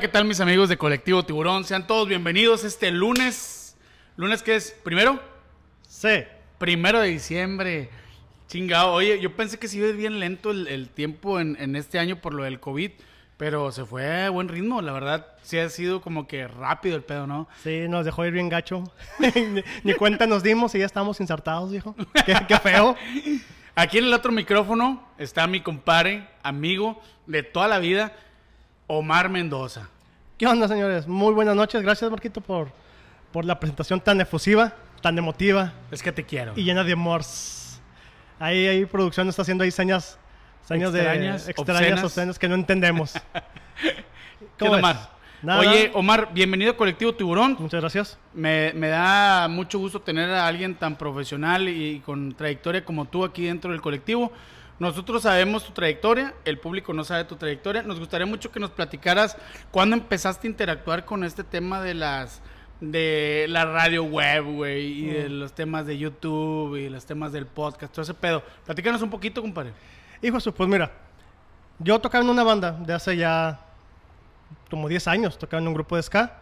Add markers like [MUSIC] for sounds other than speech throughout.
Hola, ¿qué tal mis amigos de Colectivo Tiburón? Sean todos bienvenidos este lunes. ¿Lunes qué es? ¿Primero? Sí. Primero de diciembre. Chingado. Oye, yo pensé que se iba bien lento el, el tiempo en, en este año por lo del COVID, pero se fue a buen ritmo. La verdad, sí ha sido como que rápido el pedo, ¿no? Sí, nos dejó ir bien gacho. [LAUGHS] ni, ni cuenta nos dimos y ya estamos insertados, dijo. [LAUGHS] Qué, qué feo. Aquí en el otro micrófono está mi compadre, amigo de toda la vida, Omar Mendoza. ¿Qué onda, señores? Muy buenas noches. Gracias, Marquito, por, por la presentación tan efusiva, tan emotiva Es que te quiero. y llena de amor. Ahí, ahí producción está haciendo ahí señas, señas Extrañas, de extrañas, obscenas. que no entendemos. [LAUGHS] ¿Qué onda, ves? Omar? Nada. Oye, Omar, bienvenido a Colectivo Tiburón. Muchas gracias. Me, me da mucho gusto tener a alguien tan profesional y con trayectoria como tú aquí dentro del colectivo. Nosotros sabemos tu trayectoria, el público no sabe tu trayectoria. Nos gustaría mucho que nos platicaras cuándo empezaste a interactuar con este tema de las de la radio web, güey, y de los temas de YouTube y los temas del podcast, todo ese pedo. Platícanos un poquito, compadre. Hijo pues mira, yo tocaba en una banda de hace ya como 10 años, tocaba en un grupo de ska.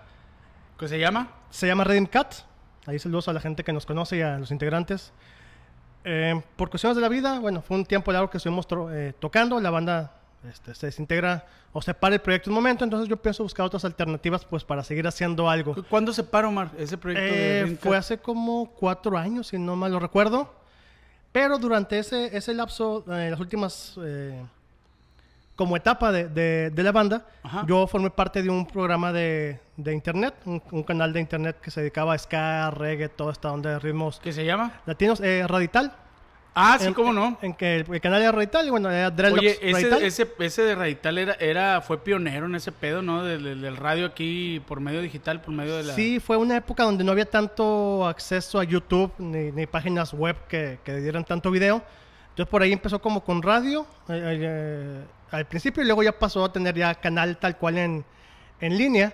¿Qué se llama? Se llama Redim Cat. Ahí saludos a la gente que nos conoce y a los integrantes. Eh, por cuestiones de la vida, bueno, fue un tiempo largo que estuvimos eh, tocando. La banda este, se desintegra o se para el proyecto un momento. Entonces yo pienso buscar otras alternativas pues para seguir haciendo algo. ¿Cu- ¿Cuándo se para, Omar, ese proyecto Eh, fue hace como cuatro años, si no mal lo recuerdo. Pero durante ese, ese lapso, eh, las últimas, como etapa de, de- de la banda, Ajá. yo formé parte de un programa de, de internet, un, un canal de internet que se dedicaba a ska, reggae, toda esta onda de ritmos ¿Qué se llama? latinos, eh, Radital. Ah, sí, En- cómo no. En que el, el canal era Radital y bueno, era Dreadlocks Oye, Radital. ese, ese, ese de Radital era, era, fue pionero en ese pedo, ¿no? Del, del- del radio aquí por medio digital, por medio de la... Sí, fue una época donde no había tanto acceso a YouTube ni, ni páginas web que, que dieran tanto video. Entonces por ahí empezó como con radio eh, eh, al principio y luego ya pasó a tener ya canal tal cual en, en línea.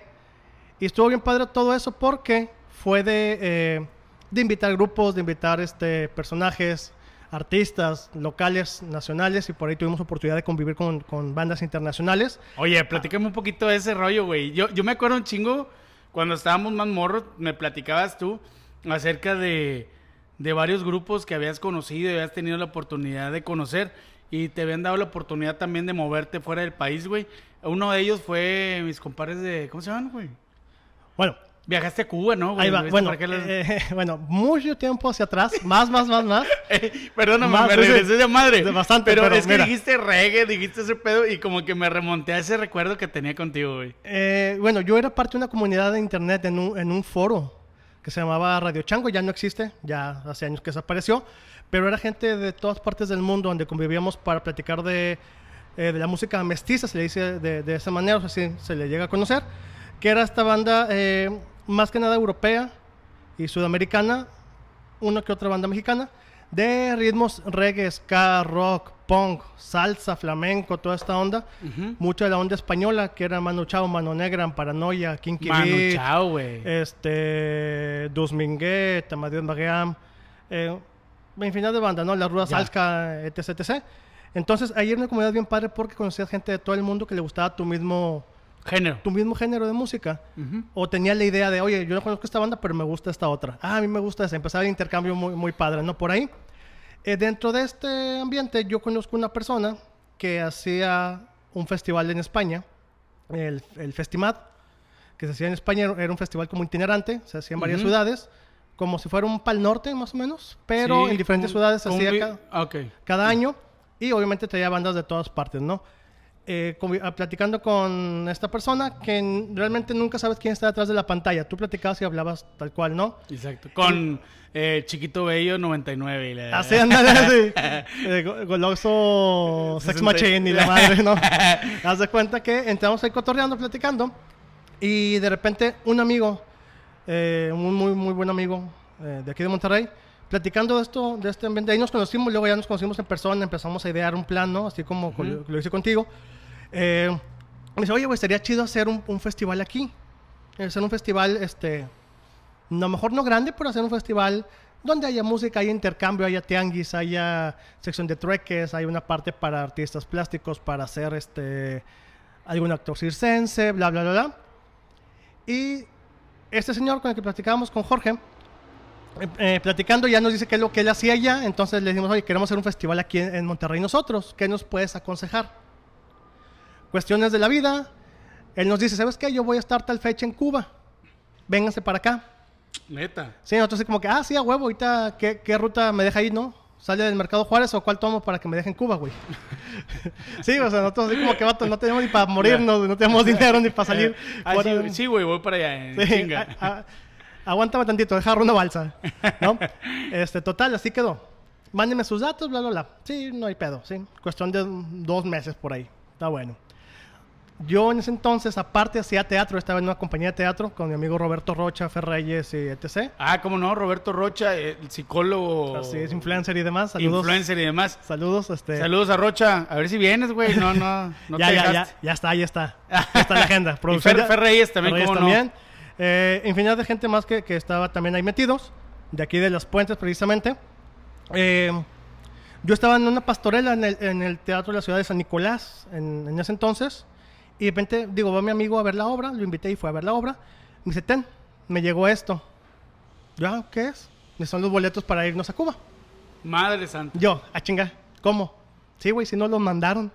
Y estuvo bien padre todo eso porque fue de, eh, de invitar grupos, de invitar este, personajes, artistas locales, nacionales y por ahí tuvimos oportunidad de convivir con, con bandas internacionales. Oye, platícame un poquito de ese rollo, güey. Yo, yo me acuerdo un chingo, cuando estábamos más morros, me platicabas tú acerca de, de varios grupos que habías conocido y habías tenido la oportunidad de conocer y te habían dado la oportunidad también de moverte fuera del país, güey. Uno de ellos fue mis compadres de... ¿Cómo se llaman, güey? Bueno, Viajaste a Cuba, ¿no, güey? ahí va. ¿Viste Bueno, las- eh, bueno, mucho tiempo hacia atrás, más, más, más, más. [LAUGHS] Perdóname, Más, me regresé de madre. De bastante, pero, pero es que dijiste reggae, dijiste ese pedo y como que me remonté a ese recuerdo que tenía contigo, güey. Eh, bueno, yo era parte de una comunidad de internet en un, en un foro que se llamaba Radio Chango, ya no existe, ya hace años que desapareció, pero era gente de todas partes del mundo donde convivíamos para platicar de, eh, de la música mestiza, se le dice de, de esa manera, o sea, así se le llega a conocer, que era esta banda eh, más que nada europea y sudamericana, una que otra banda mexicana, de ritmos reggae, ska, rock, punk, salsa, flamenco, toda esta onda. Mucha de la onda española, que era Manu Chao, Mano Negra, Paranoia, Kinky Manu Beat, Chao, güey. este, Dus Minguet, Amadeo eh, infinidad de bandas, ¿no? La Ruda. Salska, etc, etc. Entonces, ahí era una comunidad bien padre porque conocías gente de todo el mundo que le gustaba tu mismo, Género. tu mismo género de música. O tenía la idea de, oye, yo no conozco esta banda, pero me gusta esta otra. Ah, a mí me gusta esa. Empezaba el intercambio muy, muy padre, ¿no? Por ahí. Eh, dentro de este ambiente, yo conozco una persona que hacía un festival en España, el, el Festimad, que se hacía en España. Era un festival como itinerante, se hacía en varias ciudades, como si fuera un Pal Norte, más o menos, pero Sí, en diferentes ciudades se hacía cada Ah, cada año y obviamente traía bandas de todas partes, ¿no? Eh, ah, platicando con esta persona que realmente nunca sabes quién está detrás de la pantalla. Tú platicabas y hablabas tal cual, ¿no? Exacto. Con eh, Chiquito Bello 99. Y la... Así anda, así. [LAUGHS] Eh, go- goloso sex machine y la [LAUGHS] madre, ¿no? Haz de cuenta que entramos ahí cotorreando, platicando y de repente un amigo, eh, un muy, muy buen amigo de aquí de Monterrey, platicando de esto, de este ambiente, ahí nos conocimos, luego ya nos conocimos en persona, empezamos a idear un plan, ¿no? Así como con- Ujú. lo hice contigo. Eh, me dice, oye, güey, sería chido hacer un, un festival aquí. Hacer un festival, este, no mejor no grande, pero hacer un festival donde haya música, haya intercambio, haya tianguis, haya sección de trueques, hay una parte para artistas plásticos, para hacer este algún actor circense, bla, bla, bla, bla. Y este señor con el que platicábamos con Jorge, eh, eh, platicando ya nos dice qué es lo que él hacía allá, entonces le dijimos, oye, queremos hacer un festival aquí en, en Monterrey nosotros, ¿qué nos puedes aconsejar? Cuestiones de la vida, él nos dice, ¿sabes qué? Yo voy a estar tal fecha en Cuba, vénganse para acá. Neta. Sí, nosotros así como que, ah, sí, a huevo, ahorita, ¿qué, qué ruta me deja ahí, no? ¿Sale del Mercado Juárez o cuál tomo para que me dejen Cuba, güey? [LAUGHS] sí, o sea, nosotros así como que, vato, no tenemos ni para morirnos, no tenemos dinero ni para salir. [LAUGHS] Ah, sí, güey, voy para allá. en Sí, chinga. a- a- aguántame tantito, dejar una balsa, ¿no? [LAUGHS] Este, total, así quedó. Mándenme sus datos, bla, bla, bla. Sí, no hay pedo, sí. Cuestión de dos meses por ahí. Está bueno. Yo en ese entonces, aparte, hacía teatro. Estaba en una compañía de teatro con mi amigo Roberto Rocha, Ferreyes y etc. Ah, cómo no, Roberto Rocha, eh, el psicólogo. Así es, influencer y demás. Saludos. Influencer y demás. Saludos, este. Saludos a Rocha. A ver si vienes, güey. No, no, no [LAUGHS] ya, te ya, ya, dejaste. ya está, ya está. [LAUGHS] Ya está la agenda. Y Producción Fer, ya- Fer Reyes también, Reyes cómo no. Eh, infinidad de gente más que, que estaba también ahí metidos, de aquí de las puentes precisamente. Eh, yo estaba en una pastorela en el, en el Teatro de la Ciudad de San Nicolás en, en ese entonces. Y de repente, digo, va mi amigo a ver la obra, lo invité y fue a ver la obra. Me dice, ten, me llegó esto. Yo, "Ah, ¿qué es? Me son los boletos para irnos a Cuba. Madre santa. Yo, a chinga, ¿cómo? Sí, güey, si no los mandaron.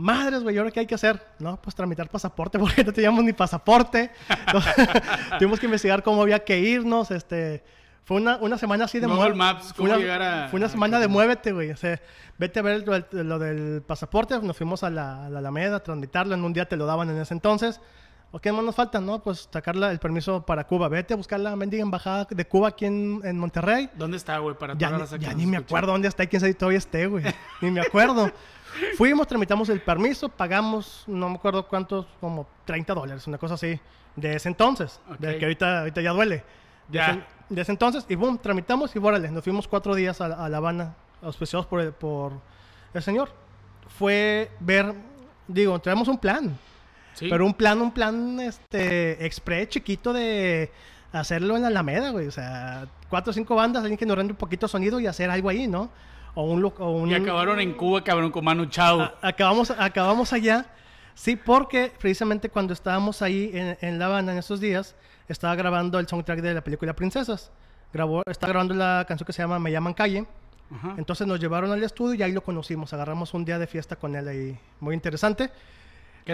Madres, güey, ¿y ¿ahora qué hay que hacer? No, pues tramitar pasaporte, [LAUGHS] porque no teníamos ni pasaporte. Entonces, [LAUGHS] Tuvimos que investigar cómo había que irnos, este... Fue una, una semana así de Google Maps, fue cómo una, llegar a- Fue una a semana de muévete, güey. O sea, vete a ver lo, del- lo del pasaporte. Nos fuimos a la, a la Alameda a tramitarlo. En un día te lo daban en ese entonces. ¿O qué más nos falta? No, pues sacar la- el permiso para Cuba. Vete a buscar la mendiga embajada de Cuba aquí en, en Monterrey. ¿Dónde está, güey? Para Ya, ni, que ya ni me acuerdo dónde está y quién sabe todavía esté, güey. [LAUGHS] ni me acuerdo. Fuimos, tramitamos el permiso, pagamos, no me acuerdo cuántos, como 30 dólares, una cosa así, de ese entonces, de Ok. que ahorita, ahorita ya duele. De, Ya. Ese, de ese entonces, y boom, tramitamos y órale, nos fuimos cuatro días a, a La Habana, auspiciados por el, por el señor. Fue ver, digo, traemos un plan, Sí. pero un plan, un plan, este, express chiquito de hacerlo en la Alameda, güey. O sea, cuatro o cinco bandas, alguien que nos rende un poquito de sonido y hacer algo ahí, ¿no? O un... O un Y acabaron en Cuba, cabrón, con Manu Chao. a- acabamos, acabamos allá. Sí, porque precisamente cuando estábamos ahí en, en La Habana en esos días, estaba grabando el soundtrack de la película Princesas. Grabó, está grabando la canción que se llama Me llaman calle. Ajá. Entonces nos llevaron al estudio y ahí lo conocimos. Agarramos un día de fiesta con él ahí. Muy interesante.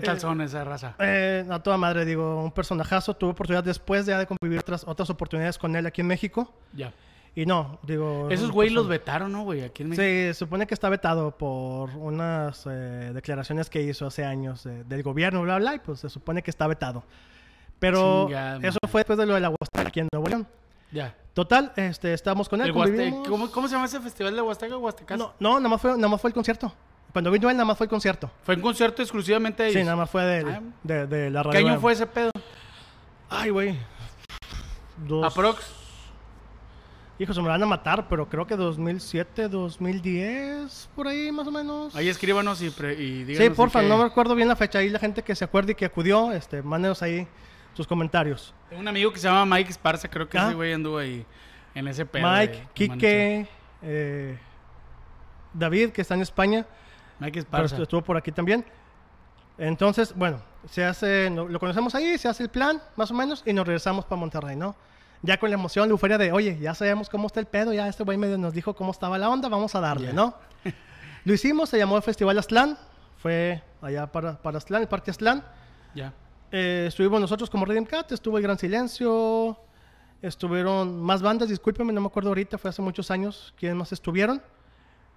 ¿Qué tal son esa raza? Eh, a toda madre, digo, un personajazo. Tuve oportunidad después de, de convivir otras, otras oportunidades con él aquí en México. Ya. Y no, digo... Esos un güey los vetaron, ¿no, güey? Aquí en México. Sí, se supone que está vetado por unas eh, declaraciones que hizo hace años eh, del gobierno, bla, bla, y pues se supone que está vetado. Pero Chingada eso fue después de lo de la Huasteca aquí en Nuevo León. Ya. Total, este, estábamos con él, El. ¿Cómo, cómo se llama ese festival de Huasteca? Huastecas. No, no, nada más fue, nada más fue el concierto. Cuando vino él, nada más fue el concierto. Fue un concierto exclusivamente de Sí, ellos. nada más fue de, Ah. de, de la radio. ¿Qué año fue ese pedo? Ay, güey. Dos... Aprox. Hijo, se me van a matar, pero creo que 2007, 2010, por ahí más o menos. Ahí escríbanos y, pre- y Sí, díganos. porfa, qué- no me recuerdo bien la fecha. Ahí la gente que se acuerde y que acudió, este, mándenos ahí sus comentarios. Tengo un amigo que se llama Mike Esparza, creo que Ah. ese güey anduvo ahí en ese pedo. Mike, de- de Quique, eh, David, que está en España, Mike pero Esparza. estuvo por aquí también. Entonces, bueno, se hace, lo, conocemos ahí, se hace el plan, más o menos, y nos regresamos para Monterrey, ¿no? Ya con la emoción, la euforia de, oye, ya sabemos cómo está el pedo, ya este güey medio nos dijo cómo estaba la onda, vamos a darle, Ya. ¿no? [LAUGHS] lo hicimos, se llamó el Festival Aztlán, fue allá para, para Aztlán, el Parque Aztlán. Ya. Eh, estuvimos nosotros como Redeem Cat, estuvo el Gran Silencio, estuvieron más bandas, discúlpeme, no me acuerdo ahorita, fue hace muchos años quiénes más estuvieron.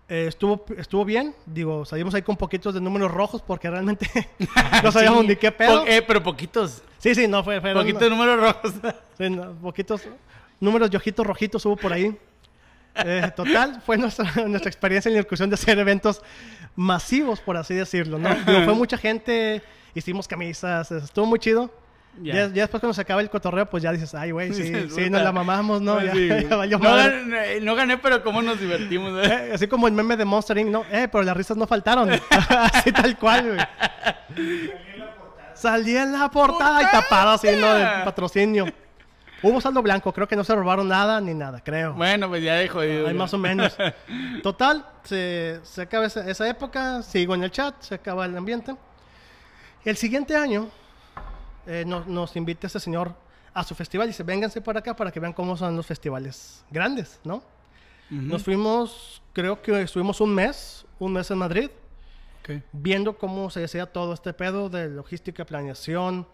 Eh, estuvo, estuvo bien, digo, salimos ahí con poquitos de números rojos porque realmente [LAUGHS] no [LAUGHS] sabíamos Sí. ni qué pedo. Po- eh, pero poquitos. Sí, sí, no, fue, fue Poquitos números rojos. [LAUGHS] sí, no, poquitos números de ojitos rojitos hubo por ahí. Eh, total, fue nuestra, nuestra experiencia en la incursión de hacer eventos masivos, por así decirlo, ¿no? Digo, fue mucha gente, hicimos camisas, estuvo muy chido. Ya. Ya. ya después cuando se acaba el cotorreo, pues ya dices, ay, güey, [LAUGHS] sí, sí, nos la mamamos, ¿no? Ya, Sí. [LAUGHS] ya valió no, gané, no gané, pero cómo nos divertimos. ¿eh? Eh, así como el meme de Monster Inc., ¿no? Eh, pero las risas no faltaron. [LAUGHS] así tal cual, güey. Salía en la portada y tapado ¿no? De patrocinio. Hubo saldo blanco, creo que no se robaron nada ni nada, creo. Bueno, pues ya de jodido. Hay ya. más o menos. Total, se, se acaba esa, esa época, sigo en el chat, se acaba el ambiente. El siguiente año eh, nos, nos invita este señor a su festival y dice, vénganse para acá para que vean cómo son los festivales grandes, ¿no? Nos fuimos, creo que estuvimos un mes, un mes en Madrid, viendo cómo se hacía todo este pedo de logística, planeación.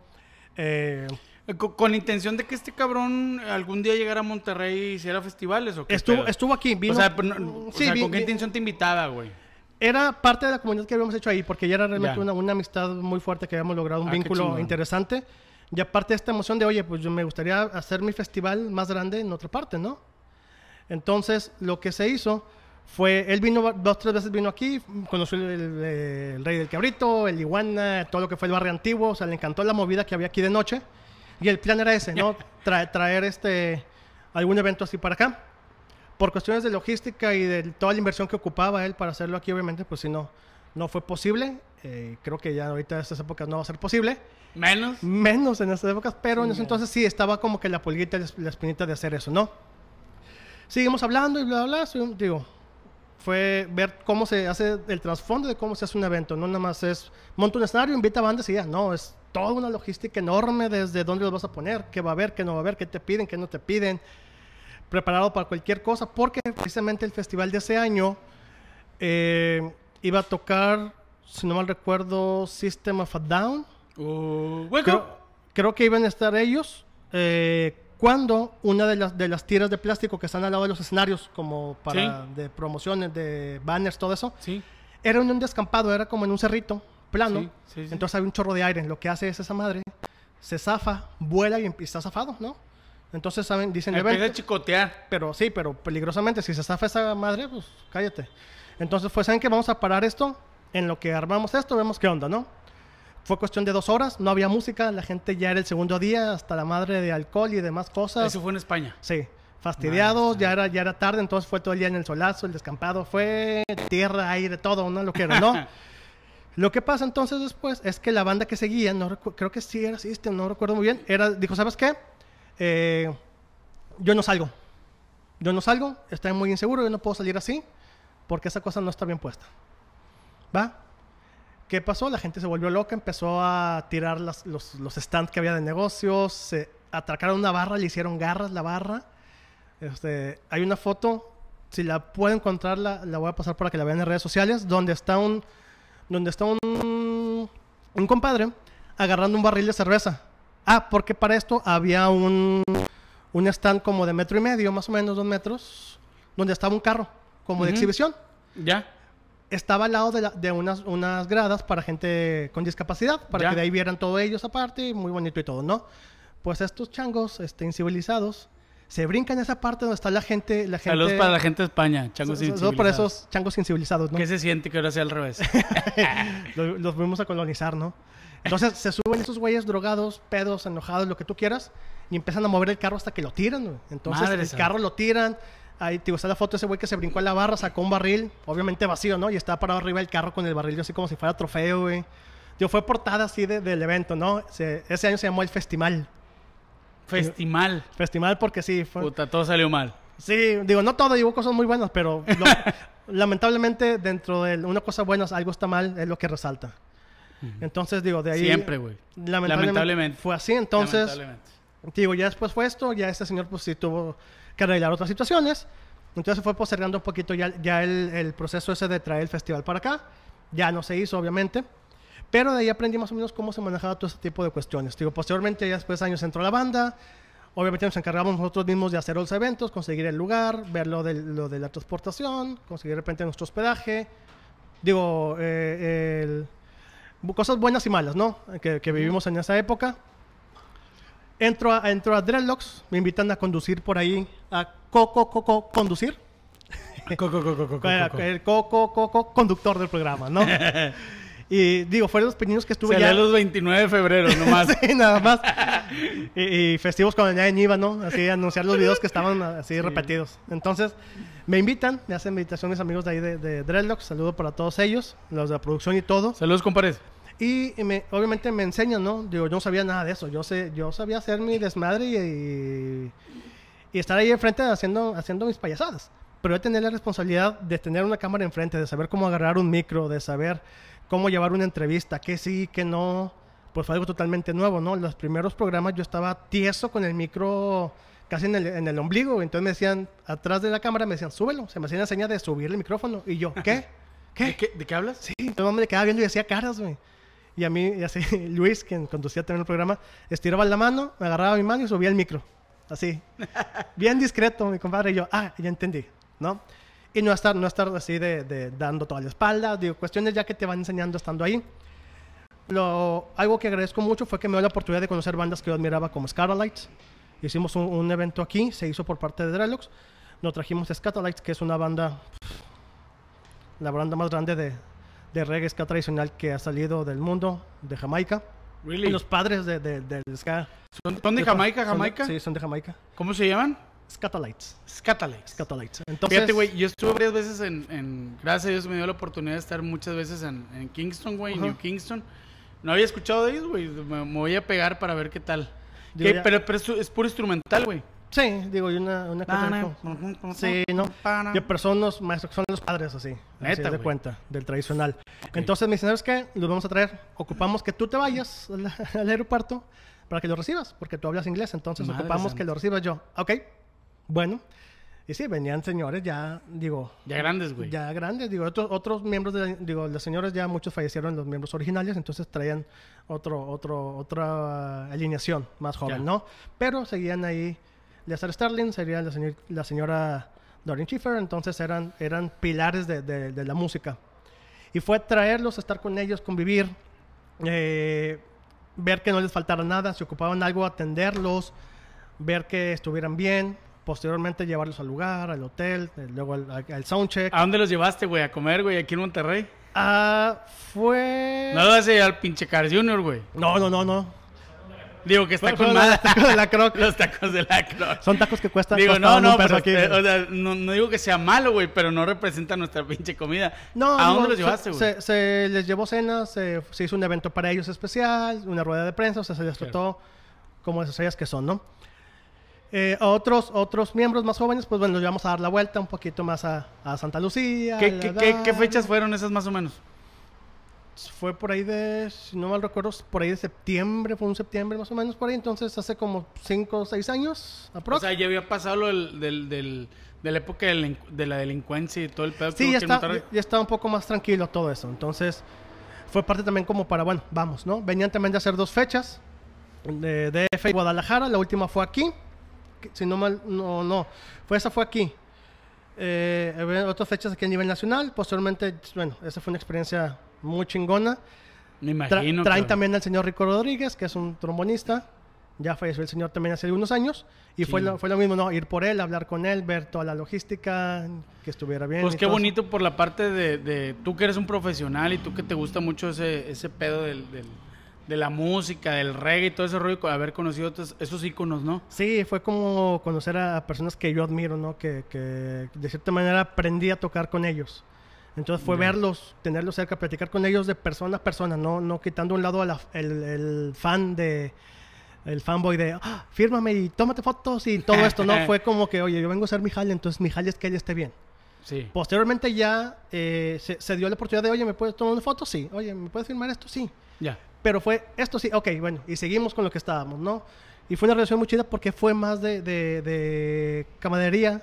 eh, Eh, Con, con la intención de que este cabrón algún día llegara a Monterrey y hiciera festivales o qué estuvo, estuvo aquí, vino. o sea, o vi- ¿con qué vi- intención te invitaba, güey? Era parte de la comunidad que habíamos hecho ahí, porque ya era realmente Ya. una, una amistad muy fuerte, que habíamos logrado un Ah, vínculo interesante. Y aparte de esta emoción de, oye, pues yo me gustaría hacer mi festival más grande en otra parte, ¿no? Entonces, lo que se hizo fue, él vino dos, tres veces vino aquí, conoció el, el- el Rey del Cabrito, el Iguana, todo lo que fue el barrio antiguo, o sea, le encantó la movida que había aquí de noche. Y el plan era ese, ¿no? [LAUGHS] Tra- traer este, algún evento así para acá. Por cuestiones de logística y de toda la inversión que ocupaba él para hacerlo aquí, obviamente, pues sí, no, no fue posible. Eh, creo que ya ahorita en estas épocas no va a ser posible. Menos. Menos en estas épocas, pero en ese entonces sí estaba como que la pulguita, la espinita de hacer eso, ¿no? Seguimos hablando y bla, bla, bla. Digo, fue ver cómo se hace el trasfondo de cómo se hace un evento. No nada más es monta un escenario, invita a bandas y ya. No, es toda una logística enorme desde dónde los vas a poner, qué va a haber, qué no va a haber, qué te piden, qué no te piden. Preparado para cualquier cosa, porque precisamente el festival de ese año eh, iba a tocar, si no mal recuerdo, System of a Down. Uh. Creo, creo que iban a estar ellos eh, cuando una de las, de las tiras de plástico que están al lado de los escenarios, como para de promociones, de banners, todo eso, Sí. era en un descampado, era como en un cerrito plano. Sí, sí, sí. Entonces hay un chorro de aire. Lo que hace es esa madre, se zafa, vuela y está zafado, ¿no? Entonces, ¿saben? Dicen Empieza a chicotear. pero sí, pero peligrosamente. Si se zafa esa madre, pues cállate. Entonces, pues, ¿saben que Vamos a parar esto. En lo que armamos esto, vemos qué onda, ¿no? Fue cuestión de dos horas, no había música, la gente ya era el segundo día, hasta la madre de alcohol y demás cosas. Eso fue en España. Sí, fastidiados, ya era, ya era tarde, entonces fue todo el día en el solazo, el descampado, fue tierra, aire, todo, ¿no? Lo que era, ¿no? [LAUGHS] Lo que pasa entonces después es que la banda que seguía, no creo que sí era System, no recuerdo muy bien, era, dijo, ¿sabes qué? Eh, yo no salgo. Yo no salgo, estoy muy inseguro, yo no puedo salir así, porque esa cosa no está bien puesta. ¿Va? ¿Qué pasó? La gente se volvió loca, empezó a tirar los, los stands que había de negocios, se atracaron una barra, le hicieron garras la barra. Este, hay una foto, si la puedo encontrar, la, la voy a pasar para que la vean en redes sociales, donde está un, donde está un, un compadre agarrando un barril de cerveza. Ah, porque para esto había un, un stand como de metro y medio, más o menos dos metros, donde estaba un carro, como de exhibición ¿Ya? estaba al lado de, la- de unas, unas gradas para gente con discapacidad, para Ya. que de ahí vieran todo ellos aparte, muy bonito y todo, ¿no? Pues estos changos este, incivilizados se brincan esa parte donde está la gente. La gente Saludos para la gente de España, changos so- so- Solo para incivilizados. esos changos incivilizados, ¿no? ¿Qué se siente que ahora sea al revés? [LAUGHS] Los, los fuimos a colonizar, ¿no? Entonces se suben esos güeyes drogados, pedos, enojados, lo que tú quieras, y empiezan a mover el carro hasta que lo tiran, güey. Entonces Madre el carro lo tiran. Ahí te está la foto de ese güey que se brincó a la barra, sacó un barril, obviamente vacío, ¿no? Y estaba parado arriba del carro con el barril así como si fuera trofeo, güey. Digo, fue portada así de- del evento, ¿no? Se- ese año se llamó el Festival. Festival. Festival porque sí, fue... Puta, todo salió mal. Sí, digo, no todo, digo cosas muy buenas, pero lo- [LAUGHS] lamentablemente dentro de una cosa buena algo está mal, es lo que resalta. Entonces, digo, de ahí... Siempre, güey. Lamentablemente, Lamentablemente. fue así, entonces... Lamentablemente. Digo, ya después fue esto, ya este señor pues sí tuvo que arreglar otras situaciones. Entonces fue postergando un poquito ya, ya el, el proceso ese de traer el festival para acá. Ya no se hizo, obviamente. Pero de ahí aprendí más o menos cómo se manejaba todo ese tipo de cuestiones. Digo, posteriormente, ya después de años entró la banda. Obviamente nos encargamos nosotros mismos de hacer los eventos, conseguir el lugar, ver lo de, lo de la transportación, conseguir de repente nuestro hospedaje. Digo, eh, el- cosas buenas y malas, ¿no? Que, que vivimos en esa época. Entro a, entro a Dreadlocks, me invitan a conducir por ahí, a coco, coco, conducir. Co, co, co, co, co, co, Era co. El coco, coco, conductor del programa, ¿no? y digo, fueron los pininos que estuve Salía ya. los 29 de febrero nomás. Sí, nada más. y, y festivos cuando ya iba, ¿no? Así anunciar los videos que estaban así repetidos. Entonces, me invitan, me hacen invitación mis amigos de ahí de, de Dreadlocks. Saludo para todos ellos, los de la producción y todo. Saludos, compadres. Y me, obviamente me enseñan, ¿no? Digo, yo no sabía nada de eso. Yo sé, yo sabía hacer mi desmadre y, y, estar ahí enfrente haciendo, haciendo mis payasadas. Pero yo tener la responsabilidad de tener una cámara enfrente, de saber cómo agarrar un micro, de saber cómo llevar una entrevista, qué sí, qué no. Pues fue algo totalmente nuevo, ¿no? Los primeros programas yo estaba tieso con el micro casi en el, en el ombligo. Entonces me decían, atrás de la cámara, me decían, súbelo. Se me hacían la señal de subir el micrófono. Y yo, ¿qué? ¿Qué? ¿De qué, de qué hablas? Sí, entonces me quedaba viendo y decía caras, güey. Y a mí, y así, [LAUGHS] Luis, quien conducía también el programa, estiraba la mano, me agarraba mi mano y subía el micro. Así. [LAUGHS] Bien discreto, mi compadre. Y yo, ah, ya entendí, ¿no? Y no estar, no estar así de, de dando toda la espalda. Digo, cuestiones ya que te van enseñando estando ahí. Lo, algo que agradezco mucho fue que me dio la oportunidad de conocer bandas que yo admiraba como Scarlights. Hicimos un, un evento aquí, se hizo por parte de Dreadlocks. Nos trajimos Scatolites, que es una banda, la banda más grande de, de reggae ska tradicional que ha salido del mundo, de Jamaica. Really? Y los padres de, de- del ska. ¿Son, son de Jamaica, son de- Jamaica? sí, son de Jamaica. ¿Cómo se llaman? Scatolites. Scatalites. Scatolites. Entonces, Fíjate, güey, yo estuve varias veces en, en- Gracias a Dios me dio la oportunidad de estar muchas veces en, en Kingston, güey, en. New Kingston. No había escuchado de ellos, güey. Me, me voy a pegar para ver qué tal. Ya- Pero, pero es, es puro instrumental, güey. Sí, digo, y una, una cosa como- Sí, no. Y personas, maestros que son los padres así. Neta, así de güey. cuenta, del tradicional. Entonces me dicen, ¿sabes qué? Los vamos a traer. Ocupamos que tú te vayas al, [LAUGHS] al aeropuerto para que lo recibas, porque tú hablas inglés. Entonces Madre ocupamos santa. que lo recibas yo. Ok, bueno. Y sí, venían señores ya, digo, Ya grandes, güey. ya grandes, digo, otros, otros miembros, de, la- digo, los señores ya muchos fallecieron, los miembros originales, entonces traían otro, otro, otra alineación más joven, Ya. ¿no? Pero seguían ahí Lester Sterling, sería la, señor- la señora Doreen Schiffer, entonces eran, eran pilares de, de- de la música. Y fue traerlos, estar con ellos, convivir, eh, ver que no les faltara nada, si ocupaban algo, atenderlos, ver que estuvieran bien, posteriormente llevarlos al lugar, al hotel, eh, luego al, al- soundcheck. ¿A dónde los llevaste, güey? ¿A comer, güey? Aquí en Monterrey. Ah, fue... No lo vas a llevar al pinche Car Junior, güey. No, no, no, no. Digo que está Fue- con madre. los tacos de la Croc. [LAUGHS] Los tacos de la Croc. Son tacos que cuestan Digo, no, no, pero, aquí. o sea, no, no digo que sea malo, güey, pero no representa nuestra pinche comida. No, ¿A dónde los llevaste, güey? Se, se les llevó cenas, se, se hizo un evento para ellos especial, una rueda de prensa, o sea, se les Claro. como las estrellas que son, ¿no? Eh, a otros, otros miembros más jóvenes, pues bueno, los llevamos a dar la vuelta un poquito más a, a Santa Lucía. ¿Qué, a qué, la qué- qué Dar- fechas fueron esas más o menos? Fue por ahí de, si no mal recuerdo, por ahí de septiembre, fue un septiembre más o menos por ahí, entonces hace como 5 o 6 años, O aprox. sea, ya había pasado lo del, del, del- de la época del de la delincuencia y todo el pedo. Sí, ya está, ya está un poco más tranquilo todo eso. Entonces, fue parte también como para, bueno, vamos, ¿no? Venían también de hacer dos fechas, de DF y Guadalajara. La última fue aquí. Si no mal, no, no. Fue esa fue aquí. Eh, otras fechas aquí a nivel nacional. Posteriormente, bueno, esa fue una experiencia muy chingona. Me Tra- imagino. traen cabrón. también al señor Rico Rodríguez, que es un trombonista. Ya falleció el señor también hace algunos años. Y fue, Sí. lo, fue lo mismo, ¿no? Ir por él, hablar con él, ver toda la logística, que estuviera bien. Pues qué todo bonito por la parte de, de tú que eres un profesional y tú que te gusta mucho ese, ese pedo del, del- de la música, del reggae y todo ese rollo, haber conocido otros- esos íconos, ¿no? Sí, fue como conocer a personas que yo admiro, ¿no? Que, que de cierta manera aprendí a tocar con ellos. Entonces fue verlos, tenerlos cerca, platicar con ellos de persona a persona, no, no quitando a un lado a la- el, el fan de el fanboy de "Ah, fírmame y tómate fotos y todo esto, ¿no? [LAUGHS] fue como que, oye, yo vengo a hacer mi jale, entonces mi jale es que él esté bien. Sí. Posteriormente ya eh, se, se dio la oportunidad de, oye, ¿me puedes tomar una foto? Sí. Oye, ¿me puedes firmar esto? Sí. Ya. Pero fue esto sí, ok, bueno, y seguimos con lo que estábamos, ¿no? Y fue una relación muy chida porque fue más de, de, de camaradería,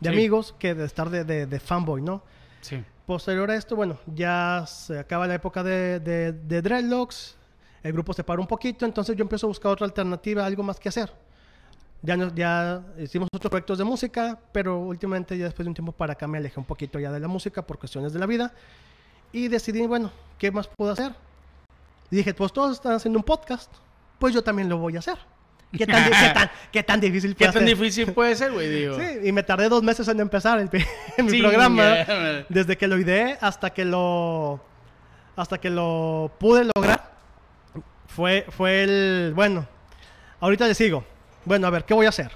de Sí. amigos, que de estar de, de, de fanboy, ¿no? Sí. Posterior a esto, bueno, ya se acaba la época de, de, Dreadlocks, el grupo se para un poquito, entonces yo empiezo a buscar otra alternativa, algo más que hacer. Ya, nos, ya hicimos otros proyectos de música, pero últimamente ya después de un tiempo para acá me alejé un poquito ya de la música por cuestiones de la vida y decidí, bueno, ¿qué más puedo hacer? Y dije, pues todos están haciendo un podcast, pues yo también lo voy a hacer. [LAUGHS] ¿Qué tan, qué tan, qué tan difícil ¿Qué puede tan ser? difícil puede ser, güey? Digo. Sí, y me tardé dos meses en empezar el, pi- [LAUGHS] mi Sí, programa. ya, Desde que lo ideé hasta que lo hasta que lo pude lograr. Fue, fue el bueno. Ahorita le sigo. Bueno, a ver, ¿qué voy a hacer?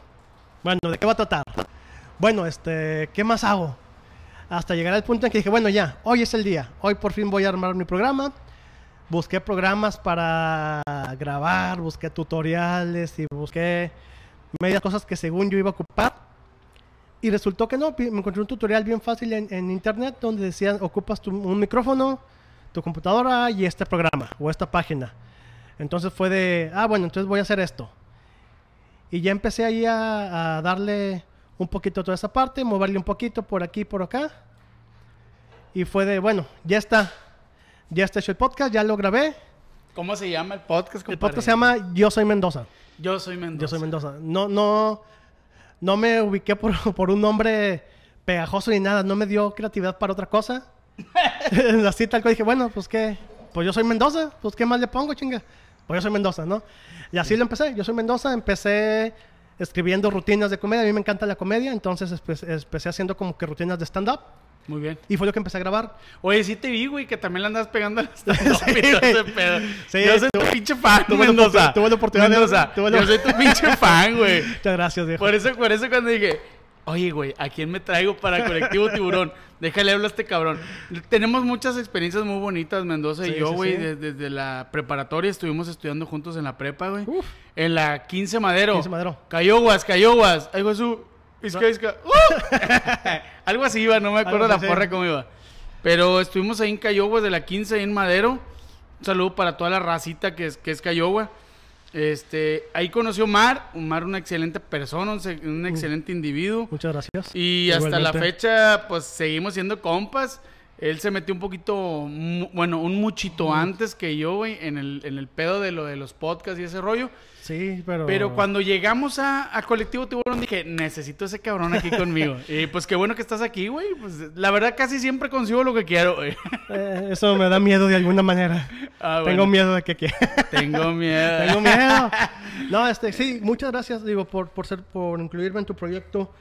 Bueno, ¿de qué va a tratar? Bueno, este, ¿qué más hago? Hasta llegar al punto en que dije, bueno, ya, hoy es el día. Hoy por fin voy a armar mi programa. Busqué programas para grabar, busqué tutoriales y busqué medias cosas que según yo iba a ocupar. Y resultó que no, me encontré un tutorial bien fácil en, internet donde decían, ocupas tu- un micrófono, tu computadora y este programa o esta página. Entonces fue de, ah, bueno, entonces voy a hacer esto. Y ya empecé ahí a, a darle un poquito a toda esa parte, moverle un poquito por aquí por acá. Y fue de, bueno, ya está. Ya está hecho el podcast, ya lo grabé. ¿Cómo se llama el podcast? El compadre? podcast se llama Yo Soy Mendoza. Yo soy Mendoza. Yo soy Mendoza. No, no, no me ubiqué por, [LAUGHS] por un nombre pegajoso ni nada. No me dio creatividad para otra cosa. [LAUGHS] Así tal cual dije, bueno, pues qué. Pues yo soy Mendoza. Pues qué más le pongo, chinga. Pues yo soy Mendoza, ¿no? Y así lo empecé. Yo soy Mendoza. Empecé escribiendo rutinas de comedia. A mí me encanta la comedia. Entonces espe- empecé haciendo como que rutinas de stand-up. Muy bien. Y fue lo que empecé a grabar. Oye, sí te vi, güey, que también le andas pegando al [LAUGHS] stand Sí, güey. pedo. Sí, yo soy tu pinche fan, tuve Mendoza. tuve la oportunidad de- Mendoza, tuve la- yo soy tu pinche fan, güey. [LAUGHS] Muchas gracias, viejo. Por eso, por eso cuando dije, oye, güey, ¿a quién me traigo para Colectivo Tiburón? Déjale hablar a este cabrón. Tenemos muchas experiencias muy bonitas, Mendoza Sí, y yo, sí, güey. sí. Desde, la preparatoria estuvimos estudiando juntos en la prepa, güey. Uf. En la 15 Madero. 15 Madero. Cayoguas, Cayoguas. Algo su... Isca, isca. ¡Uh! [LAUGHS] Algo así iba, no me acuerdo la porra cómo iba. Pero estuvimos ahí en Cayoguas de la 15, ahí en Madero. Un saludo para toda la racita que es, que es Cayogua. Este, ahí conoció Omar. Omar, una excelente persona, un, excelente individuo. Muchas gracias. Y hasta la fecha, pues seguimos siendo compas. Él se metió un poquito, bueno, un muchito antes que yo, güey, en el, en el pedo de lo de los podcasts y ese rollo. Sí, pero... Pero cuando llegamos a, a Colectivo Tiburón dije, necesito ese cabrón aquí conmigo. [LAUGHS] y pues qué bueno que estás aquí, güey. Pues la verdad casi siempre consigo lo que quiero, güey. Eh, eso me da miedo de alguna manera. [LAUGHS] Ah, Tengo miedo de que... que- [LAUGHS] Tengo miedo. Tengo miedo. No, este, sí, muchas gracias, digo, por, por ser, por incluirme en tu proyecto.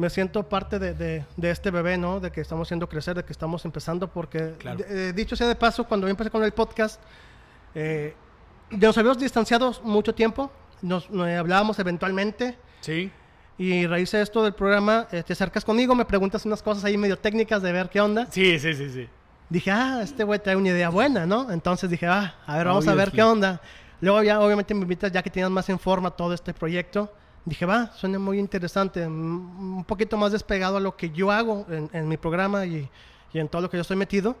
Me siento parte de, de- de este bebé, ¿no? De que estamos haciendo crecer, de que estamos empezando, porque, Claro. eh, dicho sea de paso, cuando yo empecé con el podcast, eh, nos habíamos distanciado mucho tiempo, nos, nos hablábamos eventualmente, Sí. y raíz de esto del programa, eh, te acercas conmigo, me preguntas unas cosas ahí medio técnicas de ver qué onda. Sí, sí, sí, sí. Dije, ah, este güey trae una idea buena, ¿no? Entonces dije, ah, a ver, vamos a ver qué onda. Luego ya, obviamente, me invitas ya que tienes más en forma todo este proyecto. Dije, va, suena muy interesante, un poquito más despegado a lo que yo hago en, en mi programa y, y en todo lo que yo estoy metido.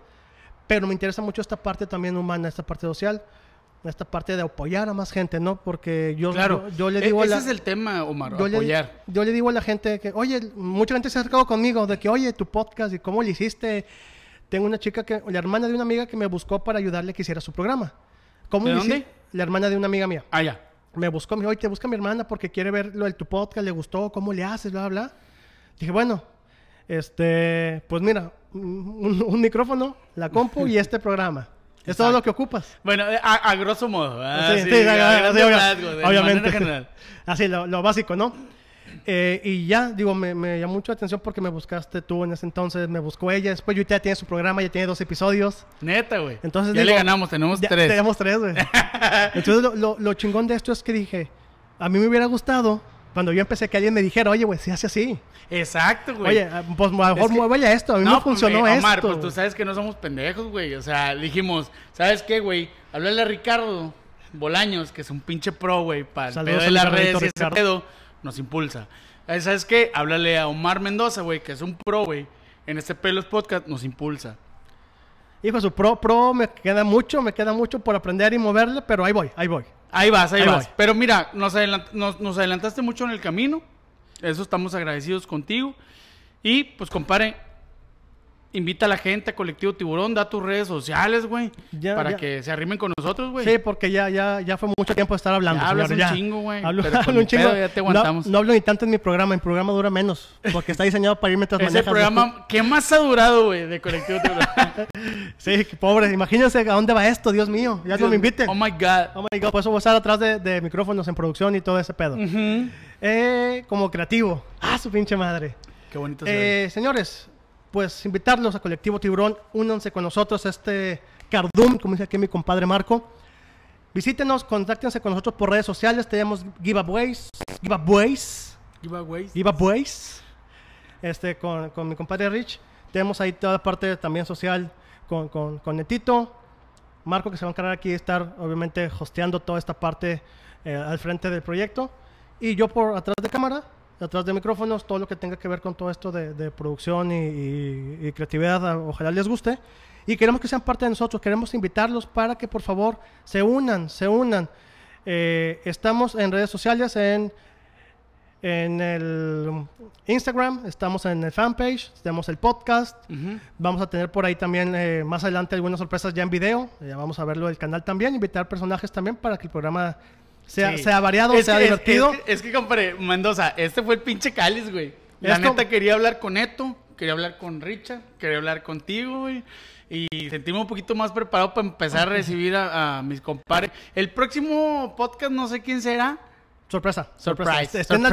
Pero me interesa mucho esta parte también humana, esta parte social, esta parte de apoyar a más gente, ¿no? Porque yo, Claro. yo, yo le E- digo a Ese la- es el tema, Omar, yo le, apoyar. yo le digo a la gente que, oye, mucha gente se ha acercado conmigo de que, oye, tu podcast y cómo lo hiciste. Tengo una chica que, la hermana de una amiga que me buscó para ayudarle que hiciera su programa. ¿Cómo ¿De dónde? La hermana de una amiga mía. Ah, ya. Me buscó, me dijo, oye, te busca mi hermana porque quiere ver lo de tu podcast, le gustó, cómo le haces, bla, bla. Dije, bueno, este, pues mira, un, un micrófono, la compu y este programa. Es todo lo que ocupas. Bueno, eh, a, a grosso modo. ah, Sí, a obviamente. general. Así, lo, lo básico, ¿no? Eh, y ya, digo, me, me llamó mucho la atención porque me buscaste tú en ese entonces, me buscó ella. Después yo ya tiene su programa, ya tiene dos episodios. Neta, güey. Entonces ya digo, le ganamos, tenemos Ya, tres. Tenemos tres, güey. [LAUGHS] Entonces lo, lo- lo chingón de esto es que dije, a mí me hubiera gustado cuando yo empecé que alguien me dijera, oye, güey, se hace así. Exacto, güey. Oye, ah, pues a lo mejor Es que- muévele a esto, a mí me pues, funcionó esto. Omar, pues tú sabes que no somos pendejos, güey. O sea, dijimos, ¿sabes qué, güey? Háblale a Ricardo Bolaños, que es un pinche pro, güey, para el Saludos pedo de las redes y ese pedo, nos impulsa. ¿Sabes qué? Háblale a Omar Mendoza, güey, que es un pro, güey. En este Pelos Podcast nos impulsa. Hijo, su pro, pro, me queda mucho, me queda mucho por aprender y moverle, pero ahí voy, ahí voy. Ahí vas, ahí, Ahí vas. voy. Pero mira, nos, adelant- nos, nos adelantaste mucho en el camino. Eso estamos agradecidos contigo. Y pues, compadre, invita a la gente a Colectivo Tiburón, da tus redes sociales, güey. Para ya. que se arrimen con nosotros, güey. Sí, porque ya, ya, ya fue mucho tiempo de estar hablando. Ya hablas señor, un chingo, güey, Hablo, pero [LAUGHS] hablo un chingo. pedo ya te aguantamos. No, no hablo ni tanto en mi programa, mi programa dura menos, porque está diseñado para ir mientras [LAUGHS] Ese manejas. ¿no? programa, ¿qué más ha durado, güey, de Colectivo Tiburón? [LAUGHS] Sí, pobre. Imagínense a dónde va esto, Dios mío. Ya no me inviten. Oh my God. Oh my God, por eso voy a estar atrás de, de micrófonos en producción y todo ese pedo. Eh, como creativo. Ah, su pinche madre. Qué bonito. Eh, señores, pues invitarlos a Colectivo Tiburón. Únanse con nosotros a este Cardum, como dice aquí mi compadre Marco. Visítenos, contáctense con nosotros por redes sociales. Tenemos giveaways. Giveaways. Giveaways. Giveaways. Este, con, con mi compadre Rich. Tenemos ahí toda la parte también social con, con, con Netito. Marco que se va a encargar aquí de estar obviamente hosteando toda esta parte eh, al frente del proyecto. Y yo por atrás de cámara, detrás de micrófonos, todo lo que tenga que ver con todo esto de, de producción y, y- y creatividad, a- ojalá les guste. Y queremos que sean parte de nosotros, queremos invitarlos para que por favor se unan, se unan. Eh, estamos en redes sociales, en, en el Instagram, estamos en el fanpage, tenemos el podcast. Vamos a tener por ahí también eh, más adelante algunas sorpresas ya en video. Ya vamos a verlo del canal también, invitar personajes también para que el programa sea, Sí. sea variado, Es sea que- es- divertido. Es, que, es que, compadre, Mendoza, este fue el pinche cáliz, güey. La Esto- neta quería hablar con Neto, quería hablar con Richard, quería hablar contigo, güey. Y sentirme un poquito más preparado para empezar a recibir a, a mis compadres. El próximo podcast, no sé quién será. Sorpresa, sorpresa. Surprise, Estén,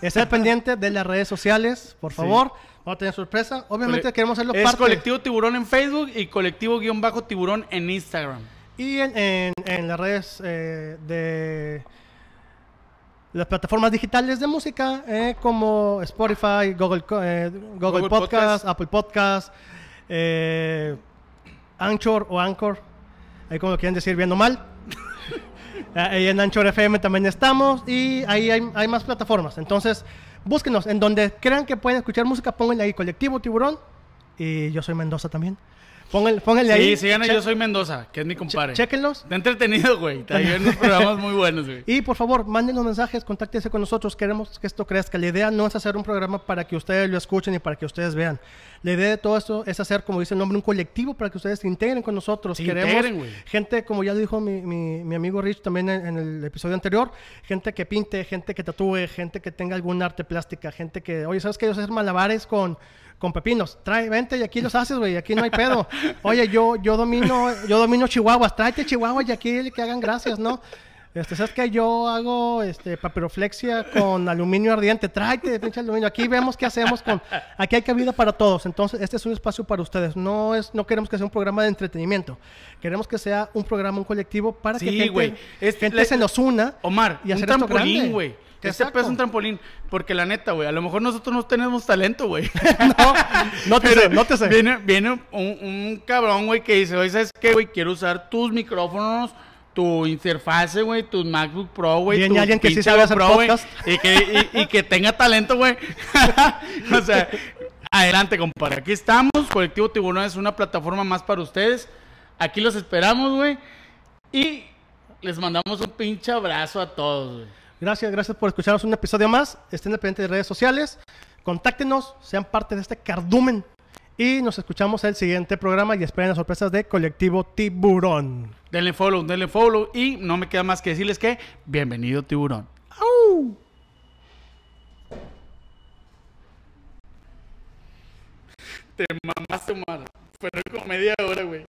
estén al pendiente de las redes sociales, por favor. Vamos a tener sorpresa. Obviamente Cole- queremos hacerlo Es parte. Colectivo Tiburón en Facebook y Colectivo-Tiburón en Instagram. Y en, en- en las redes eh, de las plataformas digitales de música, eh, como Spotify, Google, eh, Google, Google Podcast, Podcast. Apple Podcast, eh, Anchor o Anchor, ahí como lo quieren decir bien o mal. [LAUGHS] ahí en Anchor FM también estamos y ahí hay, hay más plataformas. Entonces, búsquenos en donde crean que pueden escuchar música, pónganle ahí Colectivo Tiburón y yo soy Mendoza también. Pónganle, pónganle ahí. Sí, sigan a Yo Soy Mendoza, que es mi compadre. Chéquenlos. Está entretenido, güey. Hay unos programas muy buenos, güey. Y por favor, mándenos mensajes, contáctense con nosotros. Queremos que esto crezca. La idea no es hacer un programa para que ustedes lo escuchen y para que ustedes vean. La idea de todo esto es hacer, como dice el nombre, un colectivo para que ustedes se integren con nosotros. Se Queremos integren, güey. gente, como ya lo dijo mi, mi- mi amigo Rich también en, en el episodio anterior, gente que pinte, gente que tatúe, gente que tenga algún arte plástica, gente que, oye, ¿sabes qué? Yo sé hacer malabares con, con pepinos. Trae, vente y aquí los haces, güey. Aquí no hay pedo. Oye, yo, yo domino, yo domino chihuahuas. Tráete chihuahuas y aquí que hagan gracias, ¿no? Este, ¿sabes qué? Yo hago este, papiroflexia con aluminio ardiente. Tráete, pinche aluminio. Aquí vemos qué hacemos con... Aquí hay cabida para todos. Entonces, este es un espacio para ustedes. No es, no queremos que sea un programa de entretenimiento. Queremos que sea un programa, un colectivo para que gente, gente le- se nos una. Omar, y un hacer esto trampolín, grande. güey. Este pedo es un trampolín. Porque la neta, güey, a lo mejor nosotros no tenemos talento, güey. [LAUGHS] No, nótese, Pero nótese. Viene, viene un, un cabrón, güey, que dice, oye, ¿sabes qué, güey? Quiero usar tus micrófonos, tu interfase, güey, tus MacBook Pro, güey. Viene tu alguien que sí sabe hacer podcast. Y que, y, y que tenga talento, güey. [LAUGHS] o sea, adelante, compadre. Aquí estamos. Colectivo Tiburón es una plataforma más para ustedes. Aquí los esperamos, güey. Y les mandamos un pinche abrazo a todos, güey. Gracias, gracias por escucharnos un episodio más. Estén al pendiente de redes sociales. Contáctenos, sean parte de este cardumen. Y nos escuchamos el siguiente programa y esperen las sorpresas de Colectivo Tiburón. Denle follow, denle follow. Y no me queda más que decirles que bienvenido, tiburón. Te mamaste, Omar. Fueron como media hora, güey.